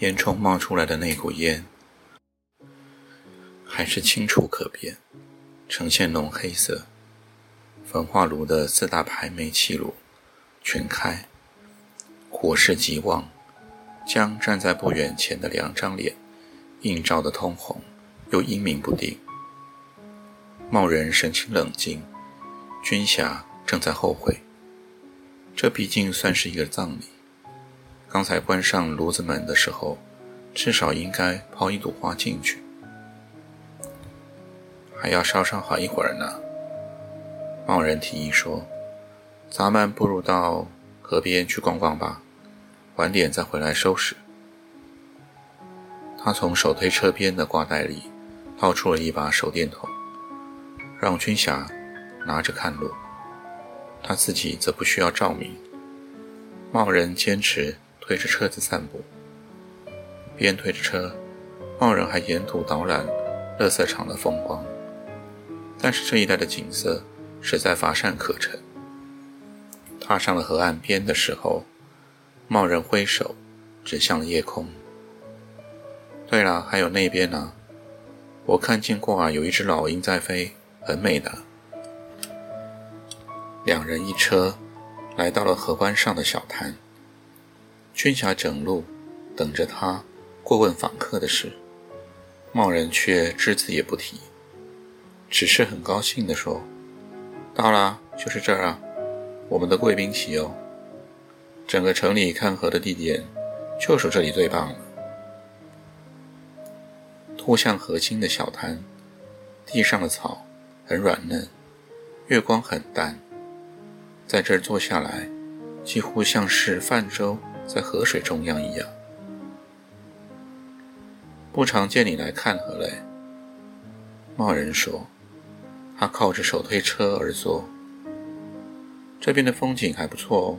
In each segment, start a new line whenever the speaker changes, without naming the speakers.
烟囱冒出来的那股烟，还是清楚可辨，呈现浓黑色。焚化炉的四大排煤气炉全开，火势极旺，将站在不远前的两张脸映照得通红，又阴明不定。茂人神情冷静，军霞正在后悔，这毕竟算是一个葬礼。刚才关上炉子门的时候，至少应该抛一朵花进去，还要烧上好一会儿呢。贸然提议说：“咱们不如到河边去逛逛吧，晚点再回来收拾。”他从手推车边的挂袋里掏出了一把手电筒，让军霞拿着看路，他自己则不需要照明。贸然坚持。推着车子散步，边推着车，贸然还沿途导览垃圾场的风光。但是这一带的景色实在乏善可陈。踏上了河岸边的时候，贸然挥手指向了夜空。对了，还有那边呢，我看见过啊，有一只老鹰在飞，很美的。两人一车来到了河湾上的小滩。军霞整路等着他过问访客的事，贸然却只字也不提，只是很高兴地说：“到了，就是这儿啊，我们的贵宾席哦。整个城里看河的地点，就属这里最棒了。”突向河心的小滩，地上的草很软嫩，月光很淡，在这儿坐下来，几乎像是泛舟。在河水中央一样，不常见你来看河嘞。贸人说，他靠着手推车而坐。这边的风景还不错哦。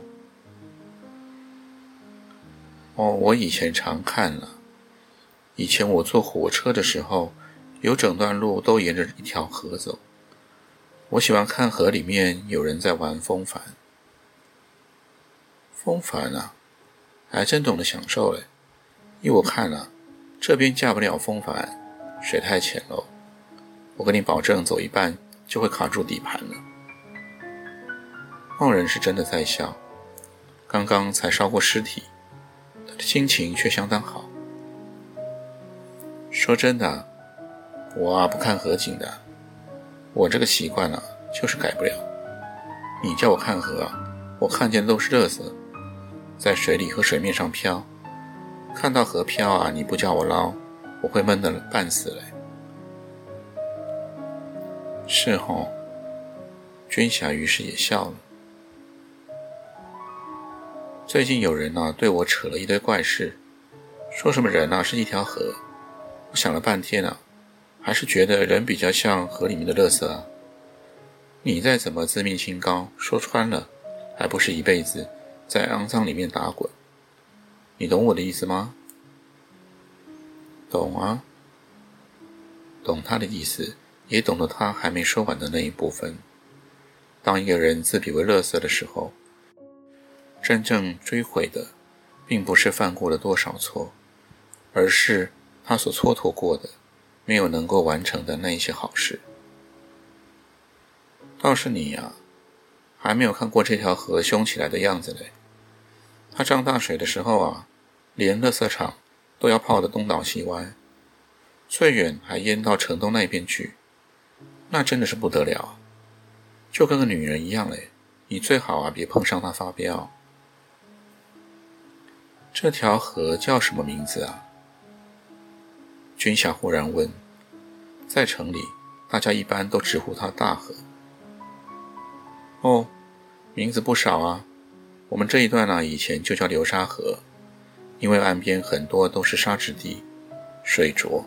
哦，我以前常看了。以前我坐火车的时候，有整段路都沿着一条河走。我喜欢看河里面有人在玩风帆。风帆啊！还真懂得享受嘞！依我看啊，这边驾不了风帆，水太浅喽。我跟你保证，走一半就会卡住底盘了。贸人是真的在笑，刚刚才烧过尸体，他的心情却相当好。说真的，我啊不看河景的，我这个习惯啊就是改不了。你叫我看河，我看见都是乐色。在水里和水面上漂，看到河漂啊！你不叫我捞，我会闷得半死嘞。是吼，君霞于是也笑了。最近有人呢对我扯了一堆怪事，说什么人啊是一条河。我想了半天啊，还是觉得人比较像河里面的垃圾啊。你再怎么自命清高，说穿了，还不是一辈子。在肮脏里面打滚，你懂我的意思吗？懂啊，懂他的意思，也懂得他还没说完的那一部分。当一个人自比为乐色的时候，真正追悔的，并不是犯过了多少错，而是他所蹉跎过的、没有能够完成的那一些好事。倒是你呀，还没有看过这条河凶起来的样子嘞。它涨大水的时候啊，连垃圾场都要泡得东倒西歪，最远还淹到城东那边去，那真的是不得了，就跟个女人一样嘞。你最好啊，别碰上她发飙。这条河叫什么名字啊？军霞忽然问。在城里，大家一般都直呼它大河。哦，名字不少啊。我们这一段呢，以前就叫流沙河，因为岸边很多都是沙质地，水浊，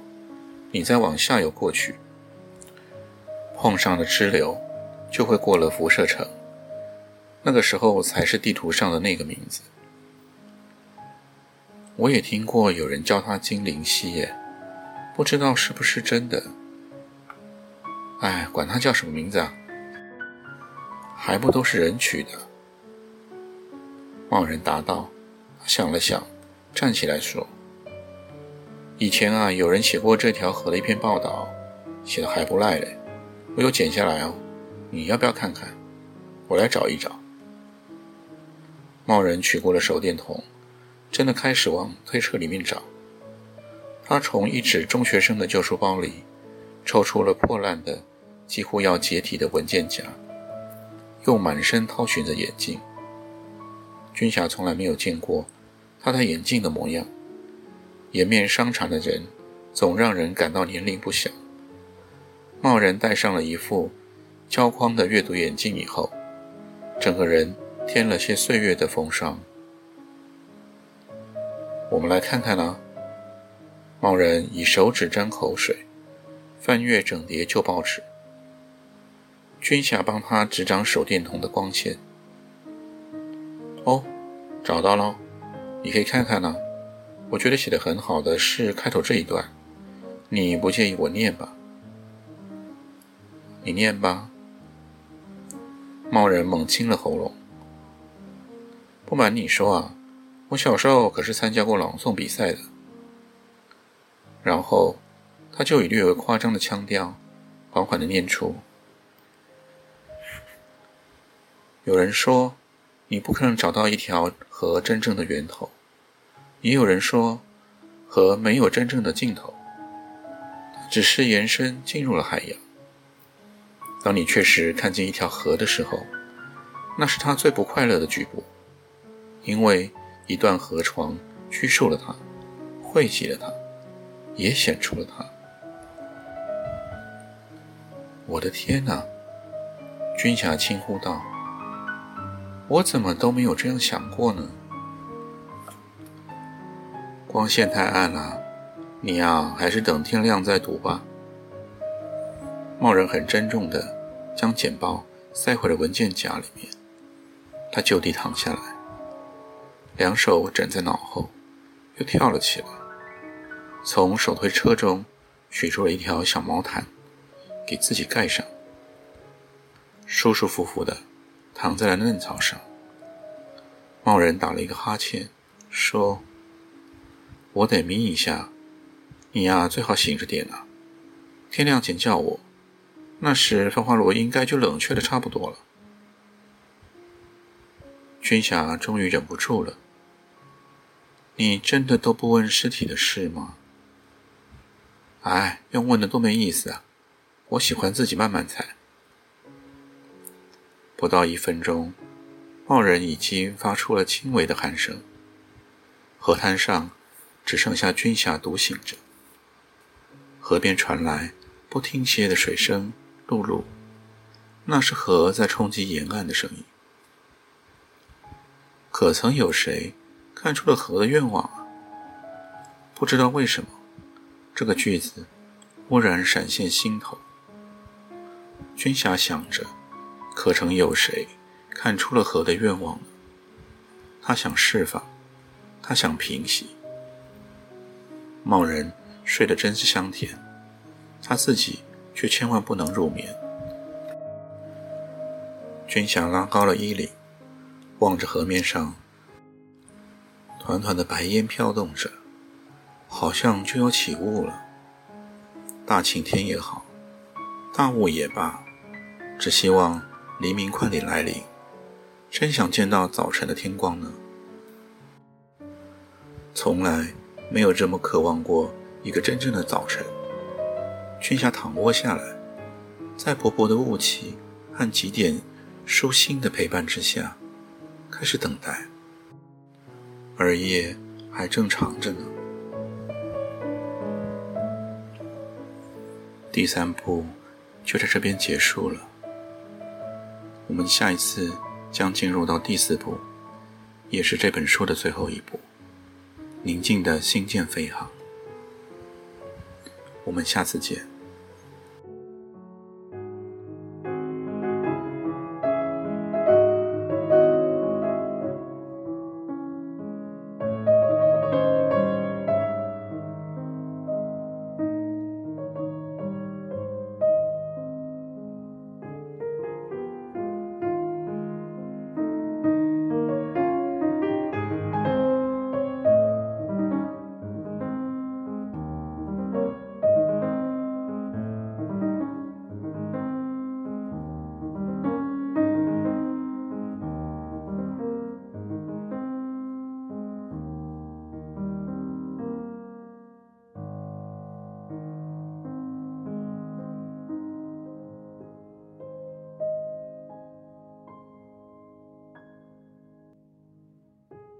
你再往下游过去，碰上了支流，就会过了辐射城。那个时候才是地图上的那个名字。我也听过有人叫它金灵溪耶，不知道是不是真的。哎，管它叫什么名字啊，还不都是人取的。贸然答道，他想了想，站起来说：“以前啊，有人写过这条河的一篇报道，写的还不赖嘞，我有剪下来哦，你要不要看看？我来找一找。”贸然取过了手电筒，真的开始往推车里面找。他从一纸中学生的旧书包里抽出了破烂的、几乎要解体的文件夹，又满身掏寻着眼镜。军霞从来没有见过他戴眼镜的模样，颜面伤残的人总让人感到年龄不小。贸然戴上了一副胶框的阅读眼镜以后，整个人。添了些岁月的风霜。我们来看看啊。贸然以手指沾口水，翻阅整叠旧报纸。君霞帮他执掌手电筒的光线。找到了，你可以看看呢。我觉得写的很好的是开头这一段，你不介意我念吧？你念吧。贸人猛清了喉咙。不瞒你说啊，我小时候可是参加过朗诵比赛的。然后，他就以略微夸张的腔调，缓缓的念出：“有人说，你不可能找到一条河真正的源头；也有人说，河没有真正的尽头，只是延伸进入了海洋。当你确实看见一条河的时候，那是他最不快乐的局部。”因为一段河床拘束了他，汇集了他，也显出了他。我的天哪！军霞轻呼道：“我怎么都没有这样想过呢？”光线太暗了，你呀，还是等天亮再读吧。茂人很郑重地将简报塞回了文件夹里面，他就地躺下来。两手枕在脑后，又跳了起来，从手推车中取出了一条小毛毯，给自己盖上，舒舒服服的躺在了嫩草上。贸然打了一个哈欠，说：“我得眯一下，你呀最好醒着点啊，天亮前叫我，那时芳华罗应该就冷却的差不多了。”君霞终于忍不住了。你真的都不问尸体的事吗？哎，用问的多没意思啊！我喜欢自己慢慢猜。不到一分钟，贸人已经发出了轻微的鼾声。河滩上只剩下军霞独醒着。河边传来不停歇的水声，露露，那是河在冲击沿岸的声音。可曾有谁？看出了河的愿望啊！不知道为什么，这个句子忽然闪现心头。军霞想着，可曾有谁看出了河的愿望呢？他想释放，他想平息。贸人睡得真是香甜，他自己却千万不能入眠。君霞拉高了衣领，望着河面上。团团的白烟飘动着，好像就要起雾了。大晴天也好，大雾也罢，只希望黎明快点来临。真想见到早晨的天光呢。从来没有这么渴望过一个真正的早晨。君霞躺卧下来，在薄薄的雾气和几点舒心的陪伴之下，开始等待。而夜还正长着呢。第三步就在这边结束了。我们下一次将进入到第四步，也是这本书的最后一步。宁静的星舰飞航。我们下次见。